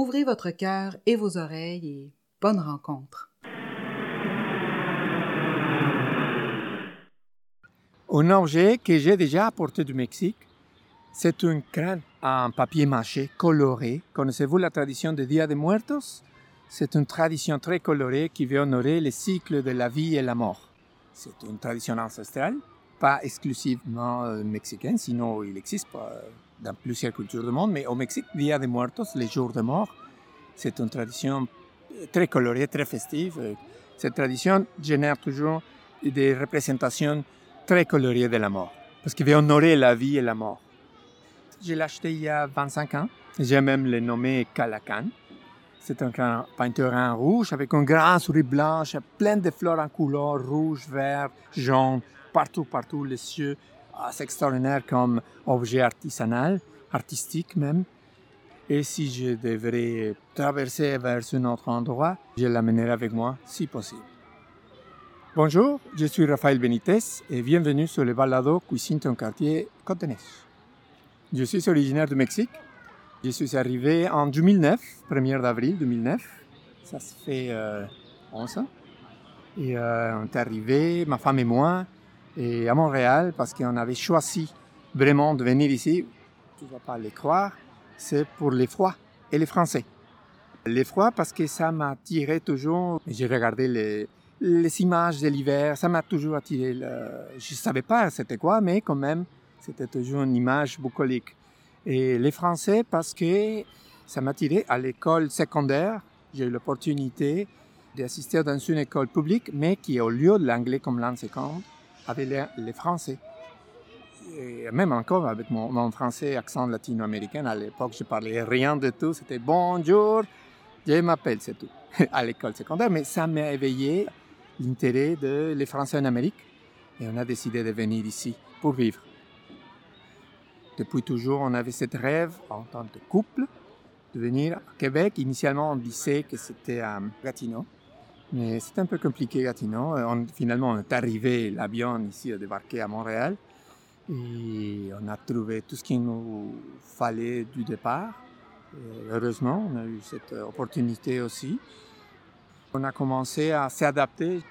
Ouvrez votre cœur et vos oreilles et bonne rencontre. Un objet que j'ai déjà apporté du Mexique, c'est une crâne en papier mâché coloré. Connaissez-vous la tradition de Dia de Muertos? C'est une tradition très colorée qui veut honorer le cycle de la vie et la mort. C'est une tradition ancestrale, pas exclusivement euh, mexicaine, sinon il existe pas euh, dans plusieurs cultures du monde, mais au Mexique, Dia de Muertos, les jours de mort, c'est une tradition très colorée, très festive. Euh, Cette tradition génère toujours des représentations très colorées de la mort, parce qu'il veut honorer la vie et la mort. Je l'ai acheté il y a 25 ans. J'ai même le nommé Calacan. C'est un grand peinture en rouge avec un grand souris blanche, plein de fleurs en couleur, rouge, vert, jaune, partout, partout, les cieux. C'est extraordinaire comme objet artisanal, artistique même. Et si je devrais traverser vers un autre endroit, je l'amènerai avec moi si possible. Bonjour, je suis Raphaël Benitez et bienvenue sur le balado Cuisine ton quartier Côte-Neige. Je suis originaire du Mexique. Je suis arrivé en 2009, 1er d'avril 2009. Ça se fait euh, 11 ans. Et euh, on est arrivé, ma femme et moi, et à Montréal parce qu'on avait choisi vraiment de venir ici. Tu ne vas pas les croire, c'est pour les froids et les Français. Les froids parce que ça m'a attiré toujours. J'ai regardé les, images de l'hiver, ça m'a toujours attiré. Je ne savais pas c'était quoi, mais quand même, c'était toujours une image bucolique. Et les Français parce que ça m'a attiré à l'école secondaire. J'ai eu l'opportunité d'assister dans une école publique, mais qui, au lieu de l'anglais comme langue seconde, avait les, Français. Et même encore avec mon, français accent latino-américain, à l'époque, je parlais rien de tout. C'était bonjour, je m'appelle, c'est tout, à l'école secondaire. Mais ça m'a éveillé l'intérêt de les Français en Amérique. Et on a décidé de venir ici pour vivre. Depuis toujours, on avait cette rêve en tant que couple de venir à Québec. Initialement, on disait que c'était à Gatineau. Mais c'est un peu compliqué, Gatineau. Euh, On- finalement, on est arrivé, l'avion ici a débarqué à Montréal. Et on a trouvé tout ce qu'il nous fallait du départ. Heureusement, on a eu cette euh, opportunité aussi. On a commencé à s'adapter.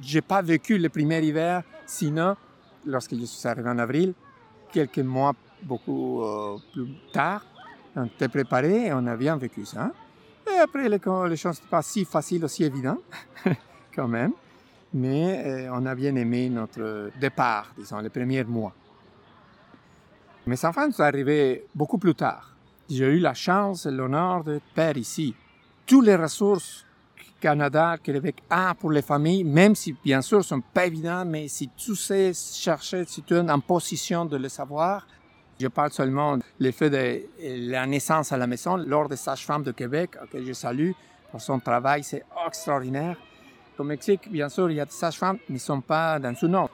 J'ai pas vécu le premier hiver, sinon, lorsque je suis arrivé en avril, quelques mois beaucoup euh, plus tard, on était préparé et on a bien vécu ça. Et après, les, les choses n'étaient pas si faciles, aussi évidentes, quand même. Mais euh, on a bien aimé notre départ, disons, les premiers mois. Mes enfants sont arrivés beaucoup plus tard. J'ai eu la chance et l'honneur de faire ici toutes les ressources que Canada, Québec a pour les familles, même si bien sûr sont pas évidentes, mais si tu sais chercher, si tu es en position de le savoir, je parle seulement de l'effet de la naissance à la maison lors des sages-femmes de Québec, que je salue pour son travail, c'est extraordinaire. Au Mexique, bien sûr, il y a des sages-femmes, mais ne sont pas dans ce nom.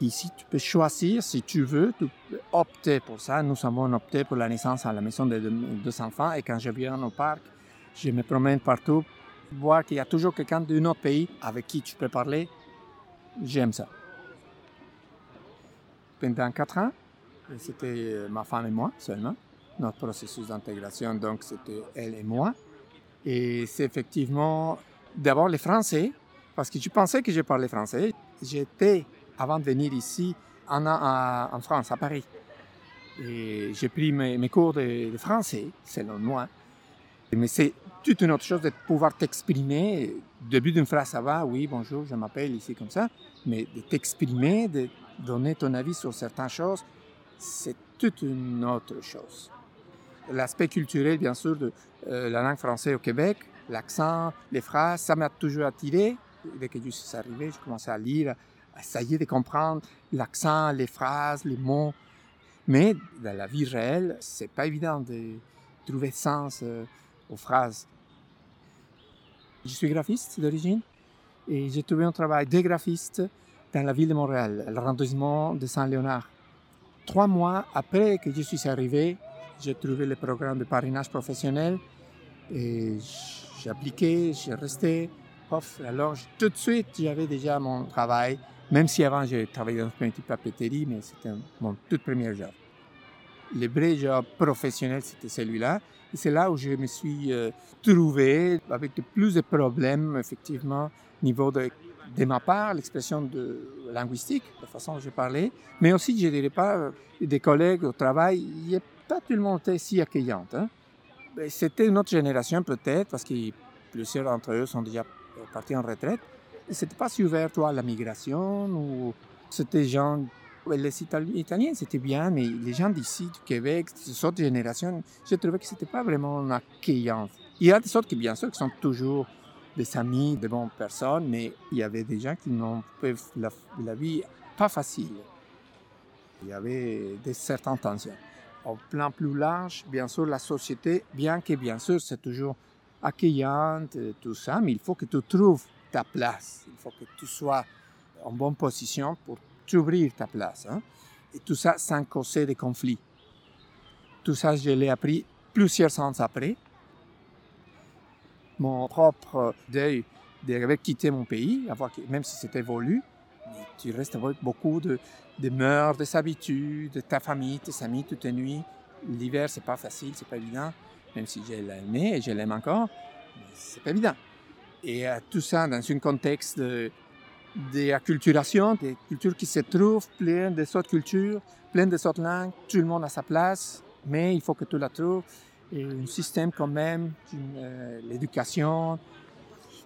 Ici, tu peux choisir si tu veux, tu peux opter pour ça. Nous avons opté pour la naissance à la maison de deux, deux enfants et quand je viens au parc, je me promène partout, voir qu'il y a toujours quelqu'un d'un autre pays avec qui tu peux parler. J'aime ça. Pendant quatre ans, c'était euh, ma femme et moi seulement. Notre processus d'intégration, donc, c'était elle et moi. Et c'est effectivement d'abord les Français, parce que je pensais que je parlais français. J'étais, avant de venir ici, à- en France, à Paris. Et j'ai pris mes, mes cours de, de français, selon moi. Mais c'est toute une autre chose de pouvoir t'exprimer. Début d'une phrase, ça va, oui, bonjour, je m'appelle ici comme ça. Mais de t'exprimer, de donner ton avis sur certaines choses, c'est toute une autre chose. L'aspect culturel, bien sûr, de euh, la langue française au Québec, l'accent, les phrases, ça m'a toujours attiré. Dès que je suis arrivé, je commençais à lire, à essayer de comprendre l'accent, les phrases, les mots. Mais dans la vie réelle, c'est pas évident de trouver sens euh, aux phrases. Je suis graphiste d'origine et j'ai trouvé un travail de graphiste dans la ville de Montréal, l'arrondissement de Saint-Léonard. Trois mois après que je suis arrivé, j'ai trouvé le programme de parrainage professionnel et j'ai appliqué, j'ai resté. Alors, tout de suite, j'avais déjà mon travail, même si avant, j'ai travaillé dans une petite papeterie, mais c'était mon tout premier job. Le vrai job professionnel, c'était celui-là. C'est là où je me suis euh, trouvé avec de plus de problèmes, effectivement, au niveau de, de ma part, l'expression de linguistique, la façon dont je parlais, mais aussi, je dirais pas, euh, des collègues au travail, il n'y a pas tout le monde était si accueillant. Hein? C'était une autre génération peut-être, parce que plusieurs d'entre eux sont déjà partis en retraite. C'était pas si ouvert, à la migration, ou c'était gens les Italiens, c'était bien, mais les gens d'ici, du Québec, ces autres générations, je trouvais que c'était pas vraiment accueillant. Il y a des autres qui, bien sûr, qui sont toujours des amis, de bonnes personnes, mais il y avait des gens qui n'ont pas la, la, vie pas facile. Il y avait des certaines tensions. Au plan plus large, bien sûr, la société, bien que bien sûr, c'est toujours accueillante, tout ça, mais il faut que tu trouves ta place. Il faut que tu sois en bonne position pour t'ouvrir ta place. Hein? Et tout ça sans causer de conflits. Tout ça, je l'ai appris plusieurs ans après. Mon propre deuil d'avoir quitté mon pays, même si c'était voulu, tu restes avec beaucoup de, de mœurs, des habitudes, de ta famille, tes amis, toutes les nuits. L'hiver, c'est pas facile, c'est pas évident, même si je l'aimais et je l'aime encore, c'est pas évident. Et euh, tout ça dans un contexte de, d'acculturation, des cultures qui se trouvent, plein de autres cultures, plein de autres langues, tout le monde a sa place, mais il faut que tu la trouves. Et un système quand même, euh, l'éducation,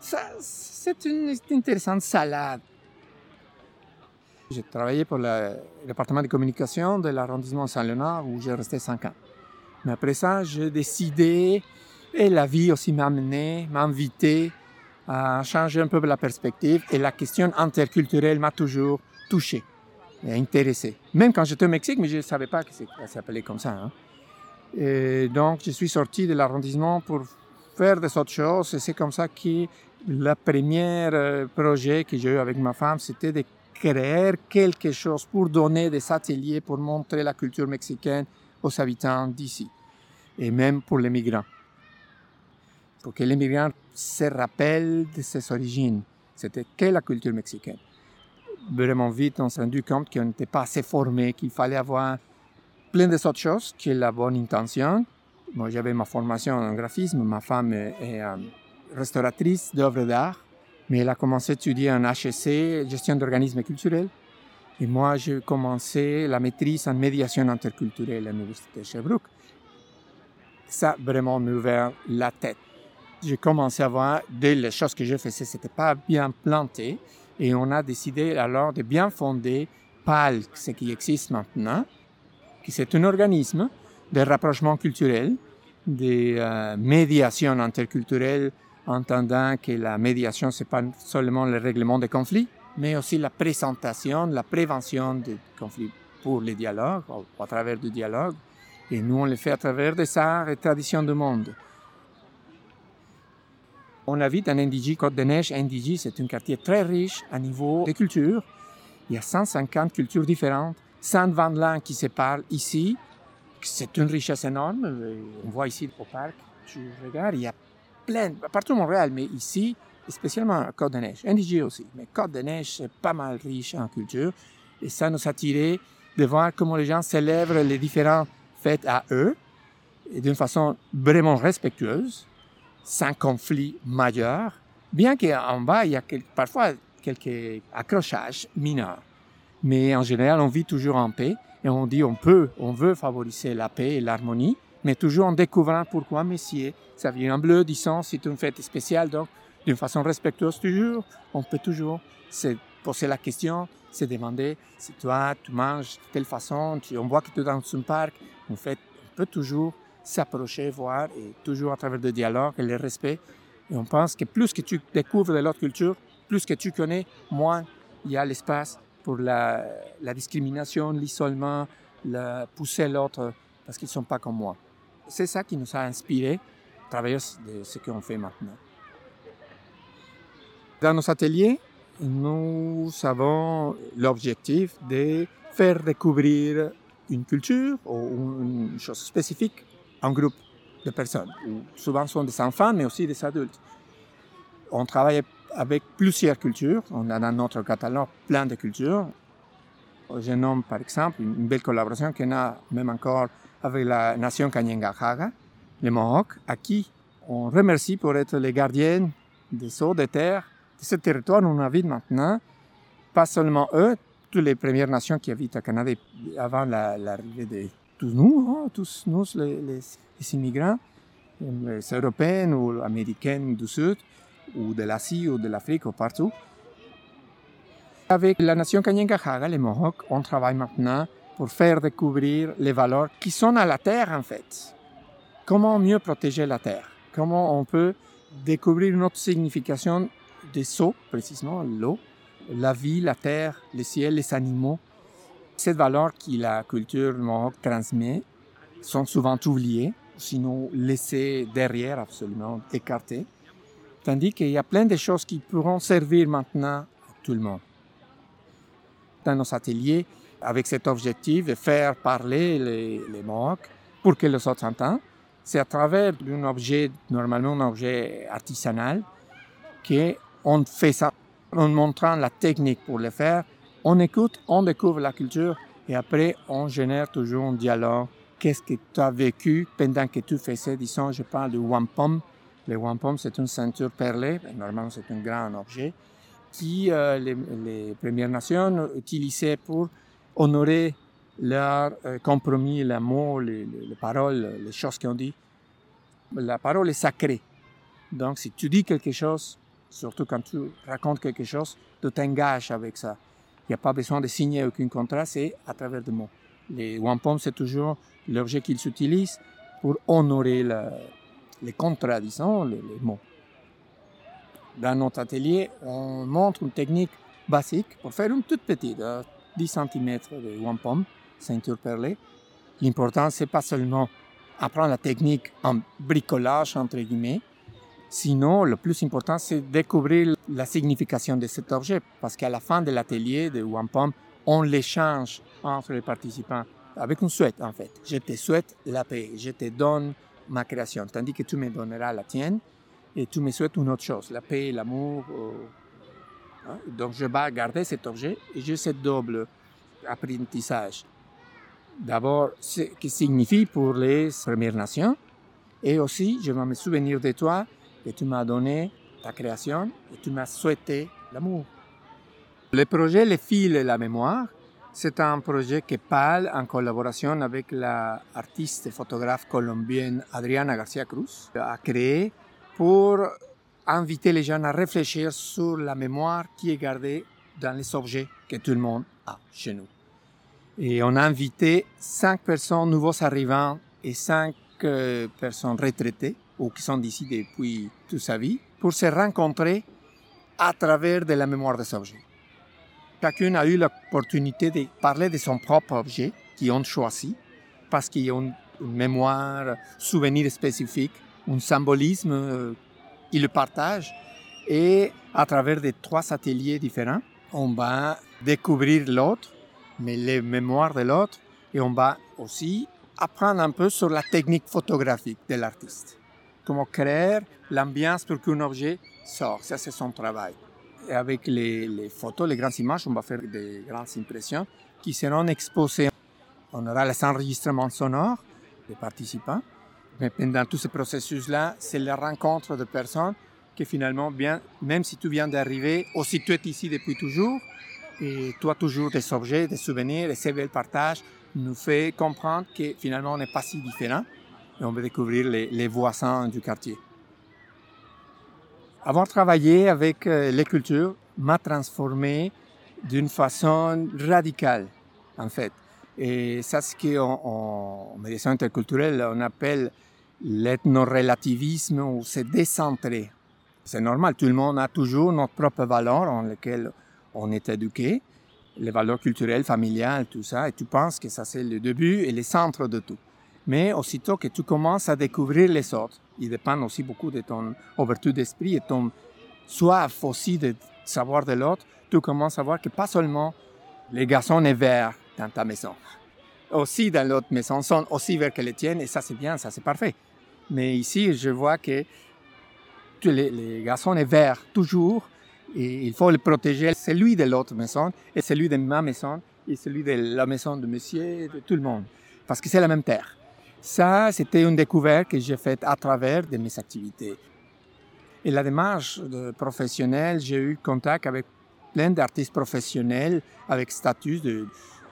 c'est une, intéressante salade. J'ai travaillé pour le département de communication de l'arrondissement Saint-Léonard où j'ai resté cinq ans. Mais après ça, j'ai décidé, et la vie aussi m'a amené, m'a invité à changer un peu la perspective et la question interculturelle m'a toujours touché et intéressé. Même quand j'étais au Mexique, mais je ne savais pas que ça s'appelait comme ça. Hein. Et donc, je suis sorti de l'arrondissement pour faire des autres choses et c'est comme ça que le premier euh, projet que j'ai eu avec ma femme, c'était de créer quelque chose pour donner des ateliers pour montrer la culture mexicaine aux habitants d'ici et même pour les migrants pour que les migrants se rappellent de ses origines. C'était que la culture mexicaine. Vraiment vite, on s'est rendu compte qu'on n'était pas assez formé, qu'il fallait avoir plein d'autres choses que la bonne intention. Moi, j'avais ma formation en graphisme, ma femme est, euh, restauratrice d'œuvres d'art, mais elle a commencé à étudier en HEC, gestion d'organismes culturels. Et moi, j'ai commencé la maîtrise en médiation interculturelle à l'Université de Sherbrooke. Ça, vraiment, m'a ouvert la tête j'ai commencé à voir, dès les choses que je faisais, c'était pas bien planté. Et on a décidé alors de bien fonder PAL, ce qui existe maintenant, c'est un organisme de rapprochement culturel, de euh, médiation interculturelle, entendant que la médiation, c'est pas seulement le règlement des conflits, mais aussi la présentation, la prévention des conflits pour les dialogues, à travers du dialogue. Et nous, on le fait à travers des arts et traditions du monde. On habite en NDG, Côte-des-Neiges. NDG, c'est un quartier très riche à niveau de culture. Il y a 150 cultures différentes, 120 langues qui se parlent ici. C'est une richesse énorme. On voit ici au parc, tu regardes, il y a plein, partout au Montréal, mais ici, spécialement à Côte-des-Neiges. NDG aussi, mais Côte-des-Neiges, c'est pas mal riche en culture. Et ça nous a tiré de voir comment les gens célèbrent les différentes fêtes à eux, et d'une façon vraiment respectueuse sans conflit majeur, bien qu'en bas, il y a parfois quelques accrochages mineurs. Mais en général, on vit toujours en paix et on dit on peut, on veut favoriser la paix et l'harmonie, mais toujours en découvrant pourquoi Messier, ça vient en bleu, disant c'est une fête spéciale, donc d'une façon respectueuse toujours, on peut toujours se poser la question, se demander si toi tu manges de telle façon, on voit que tu es dans un parc, en fait, on peut toujours s'approcher, voir, et toujours à travers le dialogue et le respect. Et on pense que plus que tu découvres de l'autre culture, plus que tu connais, moins il y a l'espace pour la, discrimination, l'isolement, la pousser l'autre parce qu'ils ne sont pas comme moi. C'est ça qui nous a inspiré travers de ce qu'on fait maintenant. Dans nos ateliers, nous avons l'objectif de faire découvrir une culture ou une chose spécifique à un groupe de personnes. Souvent, ce sont des enfants, mais aussi des adultes. On travaille avec plusieurs cultures. On a dans notre catalogue plein de cultures. Je nomme par exemple une belle collaboration qu'on a même encore avec la nation Kanyengahaga, les Mohawks, à qui on remercie pour être les gardiens des eaux, des terres, de ce territoire où on habite maintenant. Pas seulement eux, toutes les Premières Nations qui habitent au Canada avant l'arrivée de tous nous, hein, tous nous, les, les, immigrants, les Européens ou Américains du Sud, ou de l'Asie ou de l'Afrique ou partout. Avec la nation Kanyengahaga, les Mohawks, on travaille maintenant pour faire découvrir les valeurs qui sont à la terre en fait. Comment mieux protéger la terre? Comment on peut découvrir une autre signification des eaux, précisément l'eau, la vie, la terre, le ciel, les animaux. Ces valeurs que la culture mohawk transmet sont souvent oubliées, sinon laissées derrière, absolument écartées. Tandis qu'il y a plein de choses qui pourront servir maintenant à tout le monde. Dans nos ateliers, avec cet objectif de faire parler les, les pour que les autres entendent, c'est à travers un objet, normalement un objet artisanal, qu'on fait ça en montrant la technique pour le faire. On écoute, on découvre la culture et après on génère toujours un dialogue. Qu'est-ce que tu as vécu pendant que tu faisais, disons, je parle du wampum. Le wampum, c'est une ceinture perlée, normalement c'est un grand objet, qui euh, les, Premières Nations utilisaient pour honorer leur euh, compromis, les mots, les, les, paroles, les choses qu'on dit. La parole est sacrée. Donc si tu dis quelque chose, surtout quand tu racontes quelque chose, tu t'engages avec ça. Il n'y a pas besoin de signer aucun contrat, c'est à travers des mots. Les wampum, c'est toujours l'objet qu'ils utilisent pour honorer les contrats, disons, les, mots. Dans notre atelier, on montre une technique basique pour faire une toute petite, 10 cm de wampum, ceinture perlée. L'important, c'est pas seulement apprendre la technique en bricolage, entre guillemets, Sinon, le plus important, c'est découvrir la signification de cet objet, parce qu'à la fin de l'atelier de Wampum, on l'échange entre les participants avec une souhaite, en fait. Je te souhaite la paix, je te donne ma création, tandis que tu me donneras la tienne et tu me souhaites une autre chose, la paix, l'amour. Euh, hein. Donc, je vais garder cet objet et j'ai ce double apprentissage. D'abord, ce que signifie pour les Premières Nations, et aussi, je vais me souvenir de toi que tu m'as donné ta création et tu m'as souhaité l'amour. Le projet Les fils et la mémoire, c'est un projet que parle en collaboration avec l'artiste et photographe colombienne Adriana Garcia Cruz a créé pour inviter les gens à réfléchir sur la mémoire qui est gardée dans les objets que tout le monde a chez nous. Et on a invité cinq personnes nouveaux arrivants et cinq euh, personnes retraitées ou qui sont d'ici depuis toute sa vie, pour se rencontrer à travers de la mémoire des objets. Chacun a eu l'opportunité de parler de son propre objet qu'ils ont choisi, parce qu'il y a une, mémoire, souvenir spécifique, un symbolisme, euh, ils partagent. Et à travers des trois ateliers différents, on va découvrir l'autre, mais les mémoires de l'autre, et on va aussi apprendre un peu sur la technique photographique de l'artiste comment créer l'ambiance pour qu'un objet sorte. Ça, c'est son travail. Et avec les, photos, les grandes images, on va faire des grandes impressions qui seront exposées. On aura les enregistrements sonores des participants. Mais pendant tout ce processus-là, c'est la rencontre de personnes qui finalement, bien, même si tu viens d'arriver, ou si tu es ici depuis toujours, et toi toujours des objets, des souvenirs, et ces belles partages nous fait comprendre que finalement on n'est pas si différent et on va découvrir les, voisins du quartier. Avoir travaillé avec euh, les cultures m'a transformé d'une façon radicale, en fait. Et ça, c'est ce qu'en médecine interculturelle, on appelle l'ethnorelativisme ou se décentrer. C'est normal, tout le monde a toujours notre propre valeur en lesquelles on est éduqué, les valeurs culturelles, familiales, tout ça, et tu penses que ça c'est le début et le centre de tout. Mais aussitôt que tu commences à découvrir les autres, Il dépend aussi beaucoup de ton ouverture d'esprit et ton soif aussi de savoir de l'autre. Tu commences à voir que pas seulement les garçons sont verts dans ta maison, aussi dans l'autre maison sont aussi verts que les tiennes et ça c'est bien, ça c'est parfait. Mais ici, je vois que les, les garçons sont verts toujours et il faut le protéger, celui de l'autre maison et celui de ma maison et celui de la maison de monsieur, de tout le monde, parce que c'est la même terre. Ça, c'était une découverte que j'ai faite à travers de mes activités. Et la démarche de professionnelle, j'ai eu contact avec plein d'artistes professionnels avec statut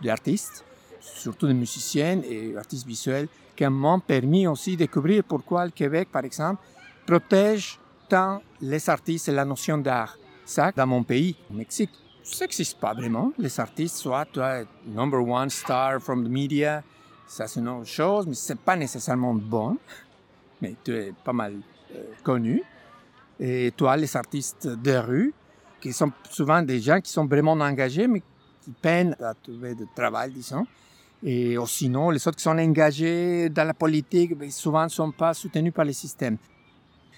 d'artiste, surtout des musiciennes et artistes visuels, qui m'ont permis aussi de découvrir pourquoi le Québec, par exemple, protège tant les artistes et la notion d'art. Ça, dans mon pays, au Mexique, ça n'existe pas vraiment. Les artistes, soit es number one star from the media, ça c'est une autre chose, mais c'est pas nécessairement bon. Mais tu es pas mal euh, connu. Et toi, les artistes de rue, qui sont souvent des gens qui sont vraiment engagés, mais qui peinent à trouver du travail, disons. Et sinon, les autres qui sont engagés dans la politique, ben, souvent ne sont pas soutenus par le système.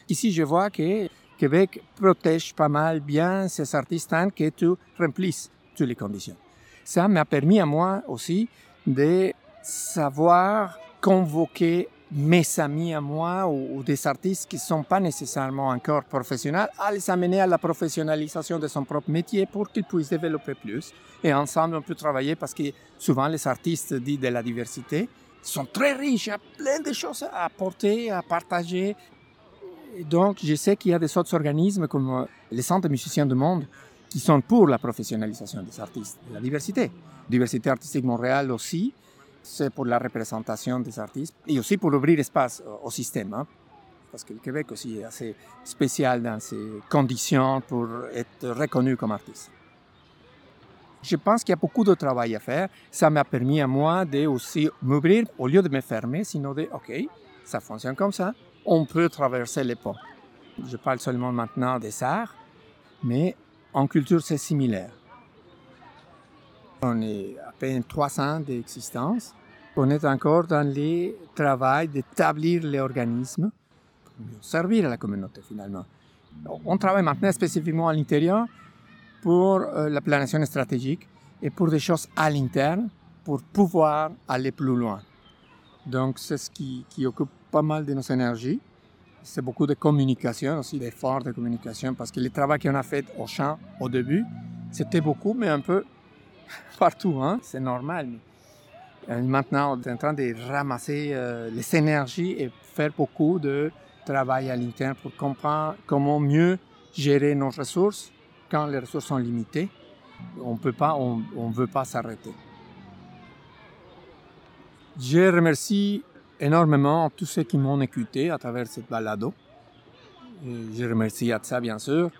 Ici, je vois que Québec protège pas mal bien ces artistes tant que tu remplisses toutes les conditions. Ça m'a permis à moi aussi de savoir convoquer mes amis à moi ou, des artistes qui ne sont pas nécessairement encore professionnels, à les amener à la professionnalisation de son propre métier pour qu'ils puissent développer plus. Et ensemble, on peut travailler parce que souvent les artistes dits de la diversité sont très riches, il y a plein de choses à apporter, à partager. Donc, je sais qu'il y a des autres organismes comme les centres musiciens du monde qui sont pour la professionnalisation des artistes, de la diversité. Diversité artistique Montréal aussi, c'est pour la représentation des artistes et aussi pour ouvrir espace au système. Parce que le Québec aussi est assez spécial dans ses conditions pour être reconnu comme artiste. Je pense qu'il y a beaucoup de travail à faire. Ça m'a permis à moi de aussi m'ouvrir au lieu de me fermer, sinon de OK, ça fonctionne comme ça. On peut traverser les ponts. Je parle seulement maintenant des arts, mais en culture c'est similaire. On est à peine 300 d'existence. On est encore dans le travail d'établir les organismes pour servir à la communauté finalement. On travaille maintenant spécifiquement à l'intérieur pour euh, la planification stratégique et pour des choses à l'interne pour pouvoir aller plus loin. Donc c'est ce qui, qui, occupe pas mal de nos énergies. C'est beaucoup de communication, aussi d'efforts de communication, parce que le travail qu'on a fait au champ au début, c'était beaucoup, mais un peu partout, hein? c'est normal. Euh, maintenant, on est en train de ramasser euh, les énergies et faire beaucoup de travail à l'interne pour comprendre comment mieux gérer nos ressources quand les ressources sont limitées. On peut pas, on ne veut pas s'arrêter. Je remercie énormément tous ceux qui m'ont écouté à travers cette balado. je remercie Atsa, bien sûr,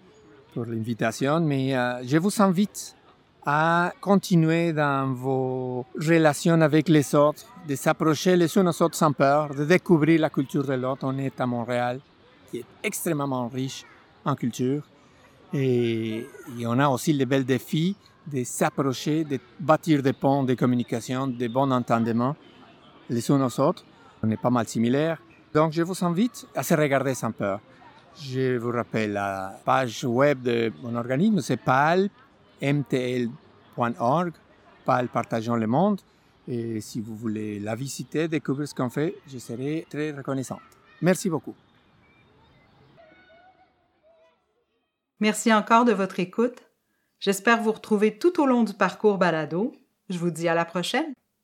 pour l'invitation, mais euh, je vous invite à continuer dans vos relations avec les autres, de s'approcher les uns aux autres sans peur, de découvrir la culture de l'autre. On est à Montréal, qui est extrêmement riche en culture. Et, on a aussi les belles défis de s'approcher, de bâtir des ponts de communication, de bons entendements les uns aux autres. On est pas mal similaires. Donc je vous invite à se regarder sans peur. Je vous rappelle la page web de mon organisme, c'est PAL, mtl.org, PAL Partageons le Monde. Et si vous voulez la visiter, découvrir ce qu'on fait, je serai très reconnaissante. Merci beaucoup. Merci encore de votre écoute. J'espère vous retrouver tout au long du parcours balado. Je vous dis à la prochaine.